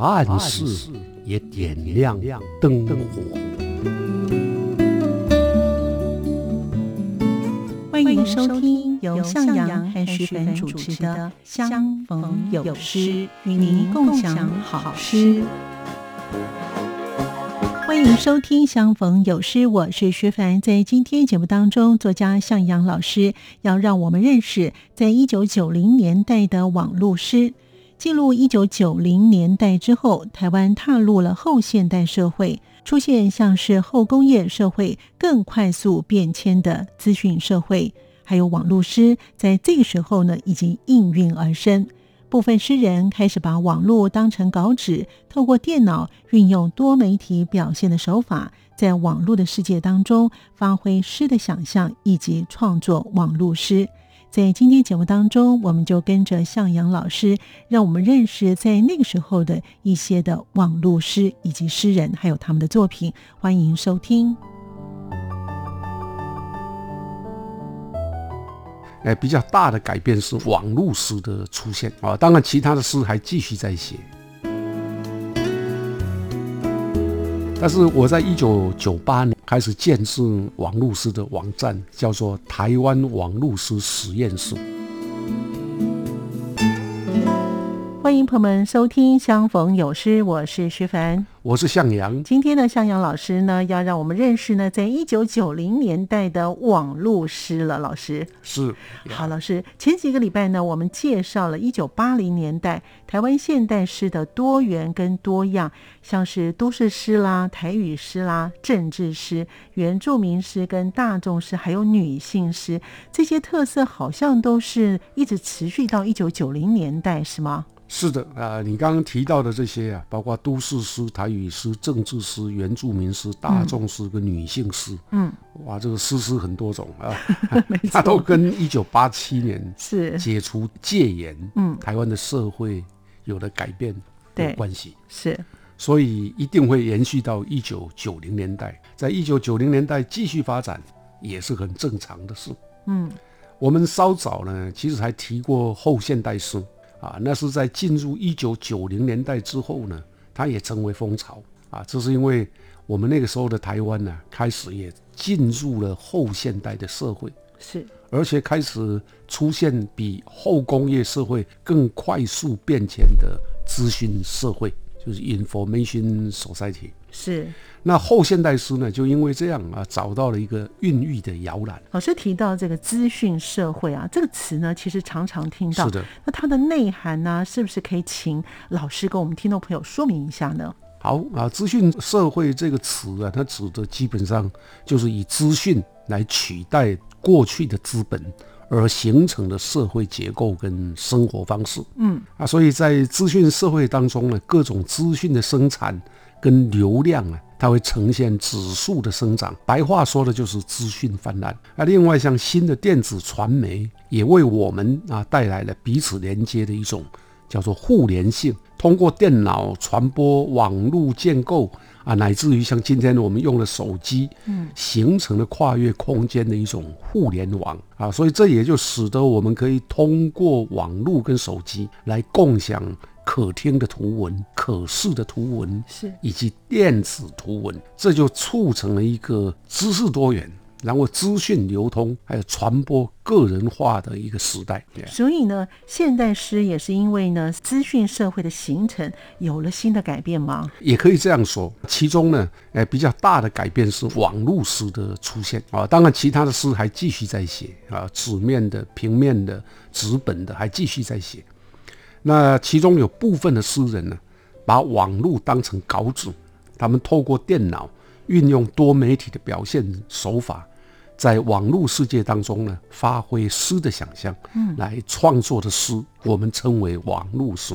暗室也点亮灯火。欢迎收听由向阳和徐凡主持的《相逢有诗》，与您共享好诗。欢迎收听《相逢有诗》，我是徐凡。在今天节目当中，作家向阳老师要让我们认识在一九九零年代的网络诗。进入一九九零年代之后，台湾踏入了后现代社会，出现像是后工业社会更快速变迁的资讯社会，还有网络诗，在这个时候呢，已经应运而生。部分诗人开始把网络当成稿纸，透过电脑运用多媒体表现的手法，在网络的世界当中发挥诗的想象，以及创作网络诗。在今天节目当中，我们就跟着向阳老师，让我们认识在那个时候的一些的网络诗以及诗人，还有他们的作品。欢迎收听。哎，比较大的改变是网络诗的出现啊，当然其他的诗还继续在写。但是我在一九九八年开始建设网络师的网站，叫做台湾网络师实验室。欢迎朋友们收听《相逢有诗》，我是徐凡。我是向阳，今天的向阳老师呢，要让我们认识呢，在一九九零年代的网络诗了。老师是好，老师前几个礼拜呢，我们介绍了一九八零年代台湾现代诗的多元跟多样，像是都市诗啦、台语诗啦、政治诗、原住民诗跟大众诗，还有女性诗，这些特色好像都是一直持续到一九九零年代，是吗？是的啊，你刚刚提到的这些啊，包括都市诗、台语诗、政治诗、原住民诗、大众诗跟女性诗，嗯，哇，这个诗诗很多种啊，它都跟一九八七年是。解除戒严，嗯，台湾的社会有了改变有关系，是，所以一定会延续到一九九零年代，在一九九零年代继续发展也是很正常的事，嗯，我们稍早呢，其实还提过后现代诗。啊，那是在进入一九九零年代之后呢，它也成为风潮啊。这是因为我们那个时候的台湾呢，开始也进入了后现代的社会，是，而且开始出现比后工业社会更快速变迁的资讯社会，就是 information society。是，那后现代诗呢，就因为这样啊，找到了一个孕育的摇篮。老师提到这个资讯社会啊，这个词呢，其实常常听到。是的。那它的内涵呢，是不是可以请老师跟我们听众朋友说明一下呢？好啊，资讯社会这个词啊，它指的基本上就是以资讯来取代过去的资本而形成的社会结构跟生活方式。嗯啊，所以在资讯社会当中呢，各种资讯的生产。跟流量啊，它会呈现指数的生长。白话说的就是资讯泛滥。那另外像新的电子传媒，也为我们啊带来了彼此连接的一种叫做互联性。通过电脑传播、网络建构啊，乃至于像今天我们用的手机，嗯，形成了跨越空间的一种互联网啊。所以这也就使得我们可以通过网络跟手机来共享。可听的图文、可视的图文是，以及电子图文，这就促成了一个知识多元，然后资讯流通，还有传播个人化的一个时代。所以呢，现代诗也是因为呢，资讯社会的形成有了新的改变吗？也可以这样说。其中呢，呃，比较大的改变是网络诗的出现啊。当然，其他的诗还继续在写啊，纸面的、平面的、纸本的还继续在写。那其中有部分的诗人呢，把网络当成稿纸，他们透过电脑运用多媒体的表现手法，在网络世界当中呢，发挥诗的想象，嗯，来创作的诗，我们称为网络诗。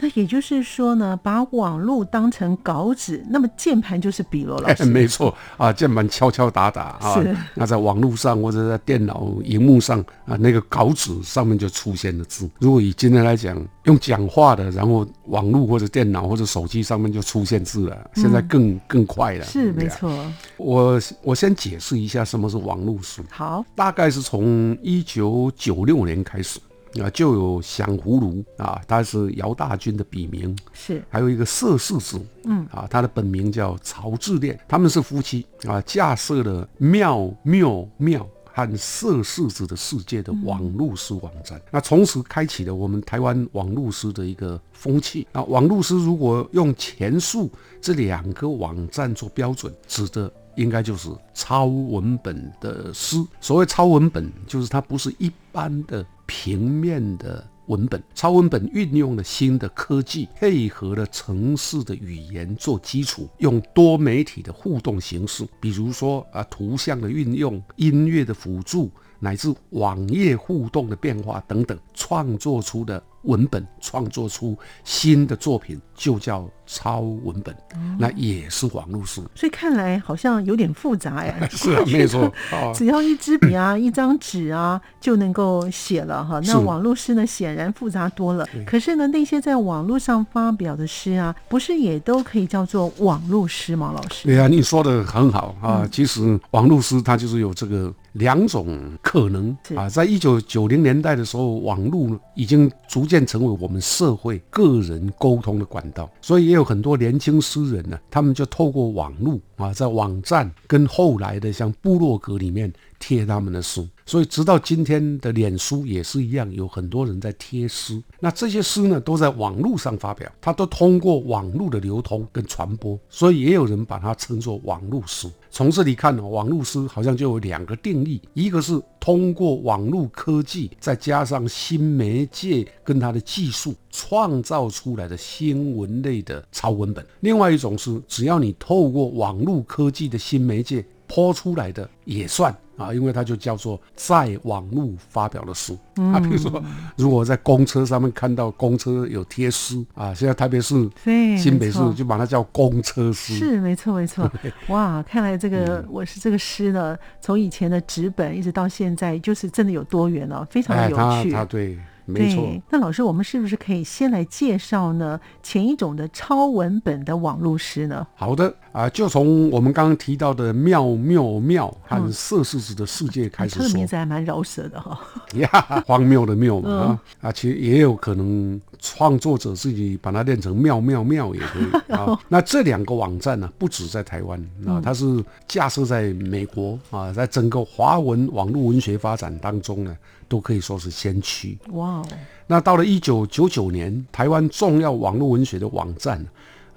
那也就是说呢，把网络当成稿纸，那么键盘就是笔了，老师。没错啊，键盘敲敲打打啊，那在网络上或者在电脑荧幕上啊，那个稿纸上面就出现了字。如果以今天来讲，用讲话的，然后网络或者电脑或者手机上面就出现字了，现在更更快了。是没错。我我先解释一下什么是网络书。好，大概是从一九九六年开始。啊，就有响葫芦啊，他是姚大军的笔名，是还有一个色世子，嗯啊，他的本名叫曹志炼，他们是夫妻啊，架设了妙妙妙和色世子的世界的网络诗网站，那从此开启了我们台湾网络诗的一个风气。啊，网络诗如果用前述这两个网站做标准，指的。应该就是超文本的诗。所谓超文本，就是它不是一般的平面的文本。超文本运用了新的科技，配合了城市的语言做基础，用多媒体的互动形式，比如说啊，图像的运用、音乐的辅助，乃至网页互动的变化等等，创作出的。文本创作出新的作品就叫超文本，那也是网络书。所以看来好像有点复杂呀。是啊，没错。只要一支笔啊，一张纸啊，就能够写了哈。那网络诗呢，显然复杂多了。可是呢，那些在网络上发表的诗啊，不是也都可以叫做网络诗吗？老师？对啊，你说的很好啊。其实网络诗它就是有这个两种可能啊。在一九九零年代的时候，网络已经逐渐成为我们社会个人沟通的管道，所以也有很多年轻诗人呢，他们就透过网络啊，在网站跟后来的像部落格里面贴他们的诗。所以，直到今天的脸书也是一样，有很多人在贴诗。那这些诗呢，都在网络上发表，它都通过网络的流通跟传播，所以也有人把它称作网络诗。从这里看呢，网络诗好像就有两个定义：一个是通过网络科技，再加上新媒介跟它的技术创造出来的新闻类的超文本；另外一种是，只要你透过网络络科技的新媒介泼出来的也算。啊，因为它就叫做在网络发表的诗啊，比如说，如果在公车上面看到公车有贴诗啊，现在特别是新北市就把它叫公车诗，是没错没错。哇，看来这个我是这个诗呢，从以前的纸本一直到现在，就是真的有多元哦，非常的有趣。他对。没错，那老师，我们是不是可以先来介绍呢？前一种的超文本的网络诗呢？好的啊，就从我们刚刚提到的妙妙妙和色柿子的世界开始说。这个名字还蛮饶舌的哈。呀，荒谬的谬嘛啊啊，其实也有可能创作者自己把它练成妙妙妙也可以 啊。那这两个网站呢，不止在台湾啊，它是架设在美国啊，在整个华文网络文学发展当中呢。都可以说是先驱哇！那到了一九九九年，台湾重要网络文学的网站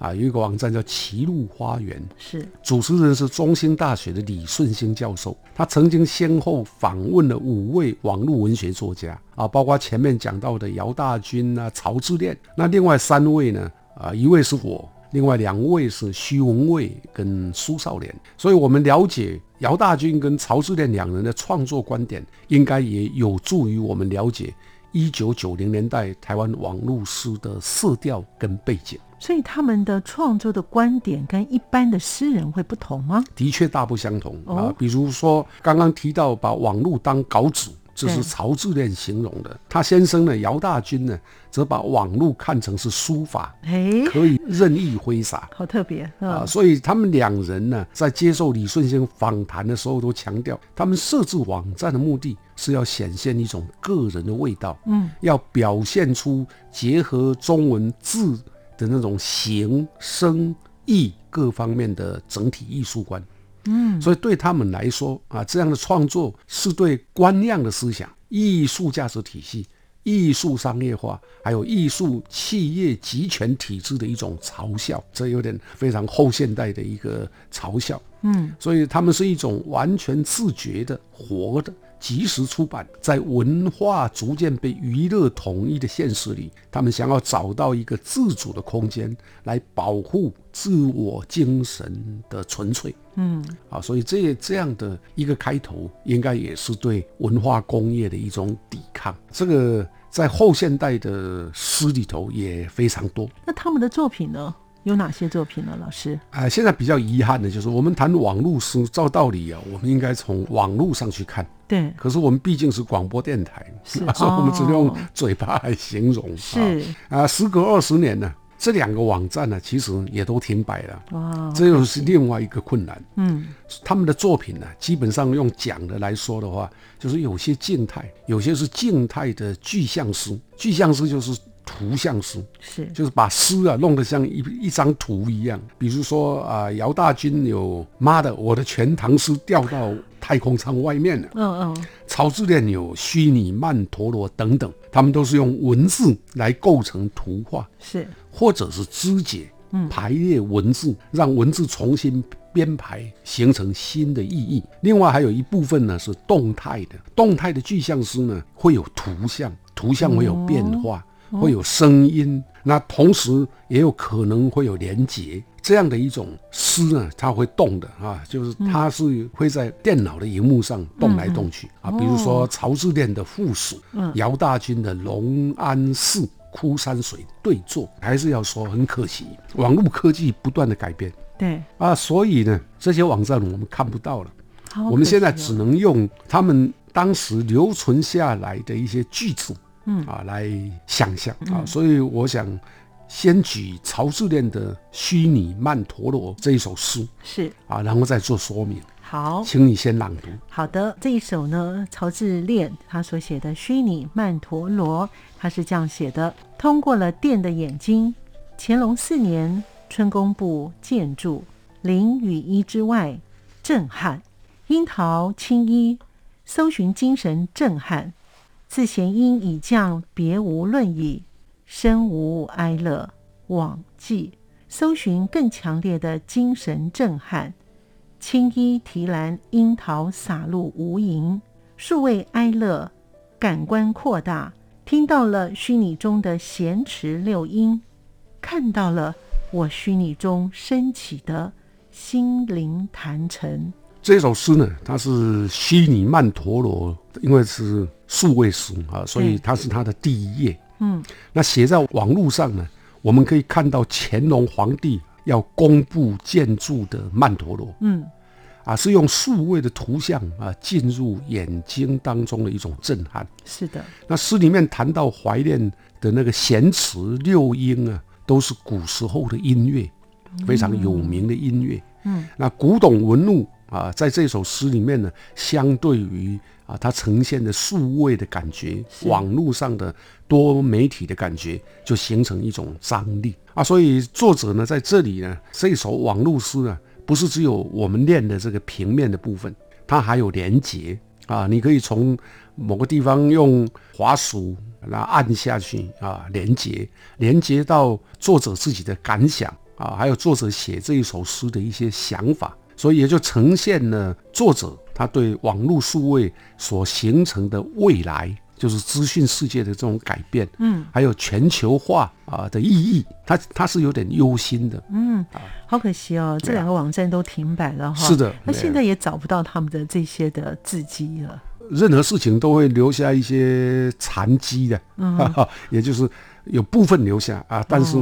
啊，有一个网站叫“歧路花园”，是主持人是中兴大学的李顺兴教授。他曾经先后访问了五位网络文学作家啊，包括前面讲到的姚大军啊、曹志炼。那另外三位呢啊，一位是我，另外两位是徐文蔚跟苏少年。所以我们了解。姚大军跟曹志炼两人的创作观点，应该也有助于我们了解一九九零年代台湾网络诗的色调跟背景。所以他们的创作的观点跟一般的诗人会不同吗？的确大不相同啊。比如说刚刚提到把网络当稿纸。这是曹志炼形容的。他先生呢，姚大军呢，则把网络看成是书法，可以任意挥洒，好特别啊！所以他们两人呢，在接受李顺先访谈的时候，都强调，他们设置网站的目的是要显现一种个人的味道，嗯，要表现出结合中文字的那种形声意各方面的整体艺术观。嗯，所以对他们来说啊，这样的创作是对观念的思想、艺术价值体系、艺术商业化，还有艺术企业集权体制的一种嘲笑。这有点非常后现代的一个嘲笑。嗯，所以他们是一种完全自觉的、活的。及时出版，在文化逐渐被娱乐统一的现实里，他们想要找到一个自主的空间，来保护自我精神的纯粹。嗯，啊，所以这这样的一个开头，应该也是对文化工业的一种抵抗。这个在后现代的诗里头也非常多。那他们的作品呢？有哪些作品呢？老师啊，现在比较遗憾的就是，我们谈网络书，照道理啊，我们应该从网络上去看。对。可是我们毕竟是广播电台，是，所以我们只能用嘴巴来形容。是啊，时隔二十年呢。这两个网站呢，其实也都停摆了。哇，这又是另外一个困难。嗯，他们的作品呢，基本上用讲的来说的话，就是有些静态，有些是静态的具象诗。具象诗就是图像诗，是，就是把诗啊弄得像一一张图一样。比如说啊，姚大军有妈的，我的全唐诗掉到太空舱外面了。嗯嗯，曹志炼有虚拟曼陀罗等等。他们都是用文字来构成图画，是或者是肢解、排列文字，让文字重新编排，形成新的意义。另外还有一部分呢是动态的，动态的具象诗呢会有图像，图像会有变化，会有声音，那同时也有可能会有连接。这样的一种诗呢，它会动的啊，就是它是会在电脑的荧幕上动来动去啊。比如说曹志炼的附属，姚大军的龙安寺枯山水对坐，还是要说很可惜，网络科技不断的改变，对啊，所以呢，这些网站我们看不到了。我们现在只能用他们当时留存下来的一些句子，嗯啊，来想象啊。所以我想。先举曹志炼的《虚拟曼陀罗》这一首诗，是啊，然后再做说明。好，请你先朗读。好的，这一首呢，曹志炼他所写的《虚拟曼陀罗》，他是这样写的：通过了电的眼睛，乾隆四年春宫部建筑，林雨衣之外震撼，樱桃青衣搜寻精神震撼，自弦音已降，别无论矣。身无哀乐，往迹搜寻更强烈的精神震撼。青衣提篮，樱桃洒入无垠，数位哀乐，感官扩大，听到了虚拟中的弦池六音，看到了我虚拟中升起的心灵坛城。这首诗呢，它是虚拟曼陀罗，因为是数位书啊，所以它是它的第一页。嗯，那写在网络上呢，我们可以看到乾隆皇帝要公布建筑的曼陀罗，嗯，啊，是用数位的图像啊进入眼睛当中的一种震撼。是的，那诗里面谈到怀念的那个弦词六音啊，都是古时候的音乐，非常有名的音乐。嗯，那古董文物啊，在这首诗里面呢，相对于。啊，它呈现的数位的感觉，网络上的多媒体的感觉，就形成一种张力啊。所以作者呢，在这里呢，这首网络诗呢，不是只有我们练的这个平面的部分，它还有连接啊。你可以从某个地方用滑鼠然后按下去啊，连接连接到作者自己的感想啊，还有作者写这一首诗的一些想法，所以也就呈现了作者。他对网络数位所形成的未来，就是资讯世界的这种改变，嗯，还有全球化啊的意义，他他是有点忧心的，嗯，好可惜哦，这两个网站都停摆了哈，是的，那现在也找不到他们的这些的字迹了。任何事情都会留下一些残迹的，嗯，也就是有部分留下啊，但是。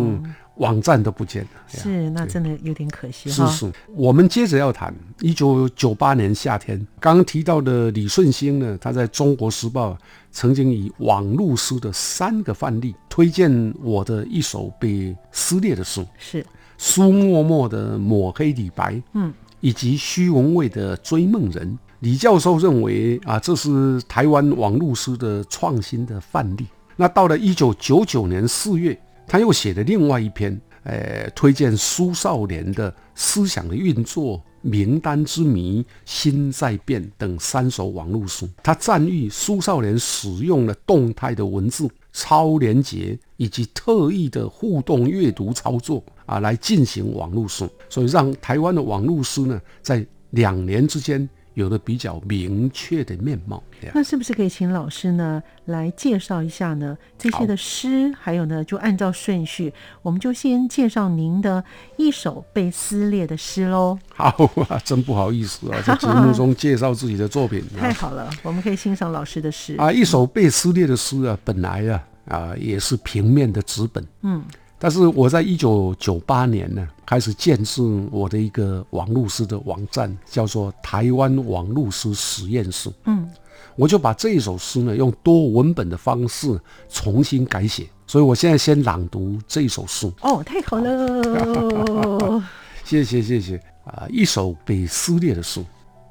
网站都不见了，是那真的有点可惜哈。是是，我们接着要谈一九九八年夏天，刚刚提到的李顺兴呢，他在中国时报曾经以网络诗的三个范例推荐我的一首被撕裂的诗，是苏默默的抹黑李白，嗯，以及徐文蔚的追梦人。李教授认为啊，这是台湾网络诗的创新的范例。那到了一九九九年四月。他又写了另外一篇，呃，推荐苏少年的思想的运作、名单之谜、心在变等三首网络书。他赞誉苏少年使用了动态的文字、超连结以及特意的互动阅读操作啊，来进行网络书，所以让台湾的网络书呢，在两年之间。有了比较明确的面貌。那是不是可以请老师呢来介绍一下呢这些的诗，还有呢就按照顺序，我们就先介绍您的一首被撕裂的诗喽。好啊，真不好意思啊，在节目中介绍自己的作品啊太好了，我们可以欣赏老师的诗。啊，一首被撕裂的诗啊，本来啊啊也是平面的纸本，嗯，但是我在一九九八年呢，开始建设我的一个网络诗的网站，叫做台湾网络诗实验室。嗯，我就把这一首诗呢，用多文本的方式重新改写。所以我现在先朗读这一首诗。哦，太好了，谢谢谢谢啊！一首被撕裂的诗。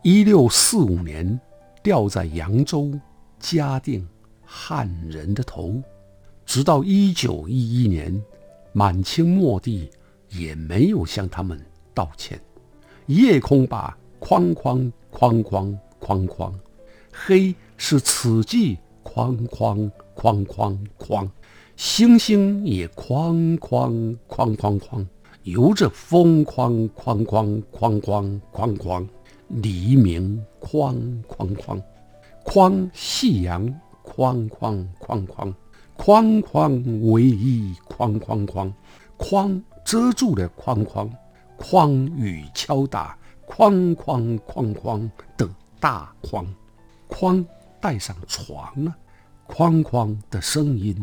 一六四五年，掉在扬州嘉定汉人的头，直到一九一一年，满清末帝也没有向他们道歉。夜空把框框框框框框，黑是此际框框框框框，星星也框框框框框，由着风框框框框框框框，黎明框框框，框夕阳框框框框，框框唯一框框框，框遮住了框框，框与敲打框框框框的大框，框带上床了，框框的声音，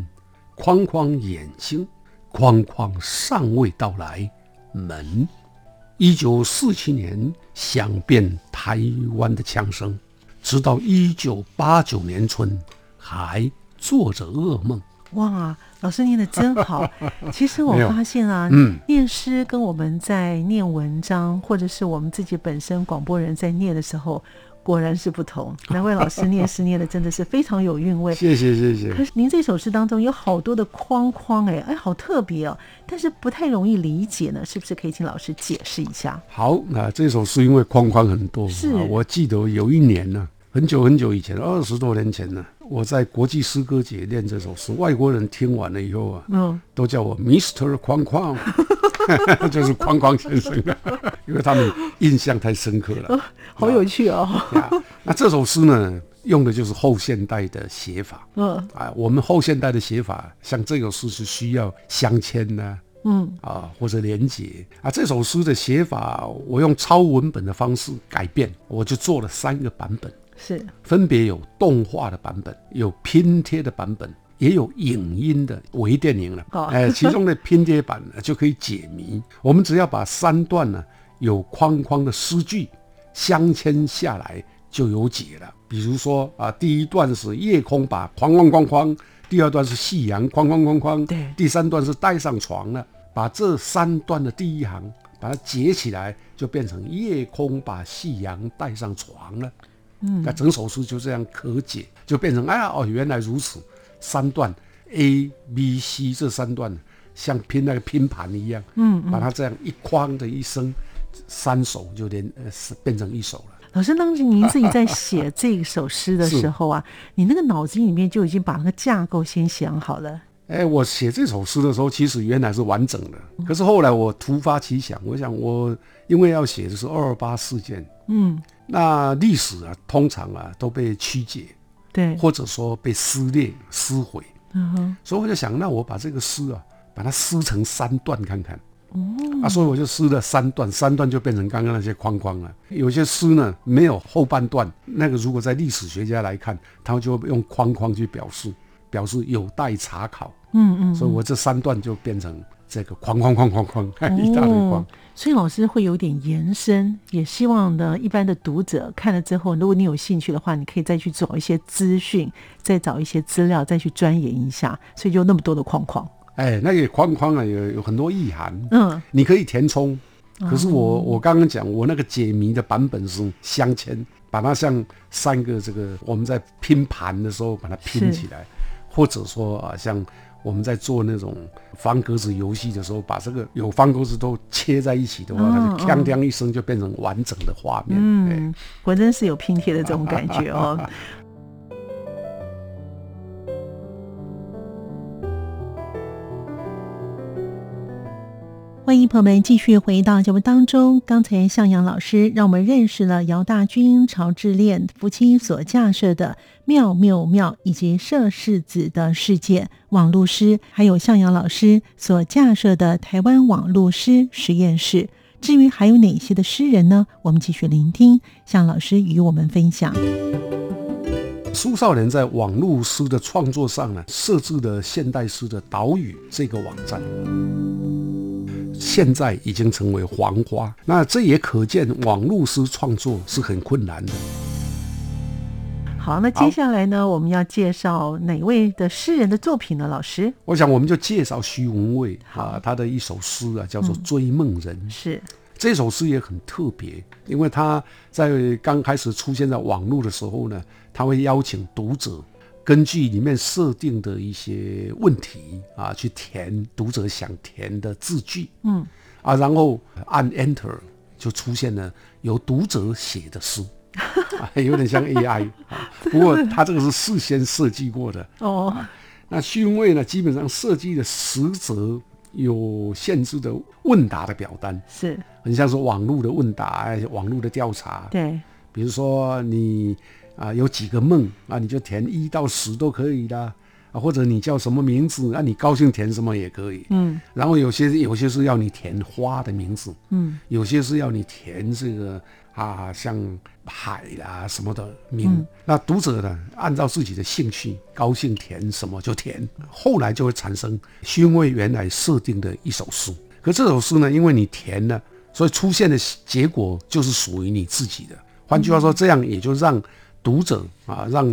框框眼睛，框框尚未到来，门。一九四七年响遍台湾的枪声，直到一九八九年春，还做着噩梦。哇，老师念的真好。其实我发现啊，嗯念诗跟我们在念文章，或者是我们自己本身广播人在念的时候，果然是不同。难怪老师念诗念的真的是非常有韵味。谢谢谢谢。可是您这首诗当中有好多的框框，哎哎，好特别哦，但是不太容易理解呢，是不是可以请老师解释一下？好，那这首诗因为框框很多，是啊我记得有一年呢、很久很久以前，二十多年前呢，我在国际诗歌节念这首诗，外国人听完了以后啊，嗯，都叫我 Mr. 框框，就是框框先生啊，因为他们印象太深刻了。好有趣哦。呀那这首诗呢，用的就是后现代的写法嗯啊。我们后现代的写法，像这首诗是需要镶嵌呢、嗯，啊，或者连结啊。这首诗的写法，我用超文本的方式改变，我就做了三个版本，是分别有动画的版本，有拼贴的版本，也有影音的微电影了。哦哎，其中的拼贴版呢就可以解谜。我们只要把三段呢有框框的诗句镶嵌下来，就有解了。比如说啊，第一段是夜空把框框框框，第二段是夕阳框框框框，对第三段是带上床了。把这三段的第一行把它结起来，就变成夜空把夕阳带上床了。嗯，那整首诗就这样可解，就变成哎呀哦，原来如此。三段 A、B、C 这三段像拼那个拼盘一样，嗯把它这样一框的一声，三首就连呃是变成一首了。老师，当时您自己在写这首诗的时候啊，你那个脑子里面就已经把那个架构先想好了。哎，我写这首诗的时候，其实原来是完整的，可是后来我突发奇想，我想我因为要写的是二二八事件，嗯，那历史啊，通常啊都被曲解，对，或者说被撕裂、撕毁，嗯哼，所以我就想，那我把这个诗啊，把它撕成三段看看。哦，啊，所以我就撕了三段，三段就变成刚刚那些框框了。有些诗呢没有后半段，那个如果在历史学家来看，他们就会用框框去表示，表示有待查考。嗯嗯，所以我这三段就变成这个框框框框框，一大堆框哦。所以老师会有点延伸，也希望呢，一般的读者看了之后，如果你有兴趣的话，你可以再去找一些资讯，再找一些资料，再去钻研一下。所以就那么多的框框，哎，那个框框啊，有有很多意涵，嗯，你可以填充。可是我我刚刚讲，我那个解谜的版本是镶嵌，把它像三个这个我们在拼盘的时候把它拼起来，或者说啊，像我们在做那种方格子游戏的时候，把这个有方格子都切在一起的话，它就锵锵一声就变成完整的画面。哎嗯，果真是有拼贴的这种感觉哦。朋友们继续回到节目当中。刚才向阳老师让我们认识了姚大军、曹志炼夫妻所架设的妙妙妙以及摄世子的世界网络师，还有向阳老师所架设的台湾网络师实验室。至于还有哪些的诗人呢？我们继续聆听向老师与我们分享。苏少年在网络诗的创作上呢，设置了现代诗的岛屿这个网站。现在已经成为黄花，那这也可见网络诗创作是很困难的。好，那接下来呢，我们要介绍哪位的诗人的作品呢？老师，我想我们就介绍徐文蔚啊，他的一首诗啊，叫做《追梦人》。是这首诗也很特别，因为他在刚开始出现在网络的时候呢，他会邀请读者。根据里面设定的一些问题啊，去填读者想填的字句，嗯，啊，然后按 Enter 就出现了由读者写的诗，啊，有点像 AI 啊。不过它这个是事先设计过的哦。那虚位呢，基本上设计的实则有限制的问答的表单，是很像是网络的问答，网络的调查。对，比如说你。啊，有几个梦啊？你就填一到十都可以的啊，或者你叫什么名字？那你高兴填什么也可以。嗯，然后有些有些是要你填花的名字，嗯，有些是要你填这个啊，像海啊什么的名。那读者呢，按照自己的兴趣，高兴填什么就填。后来就会产生因为原来设定的一首诗，可这首诗呢，因为你填了，所以出现的结果就是属于你自己的。换句话说，这样也就让。读者啊，让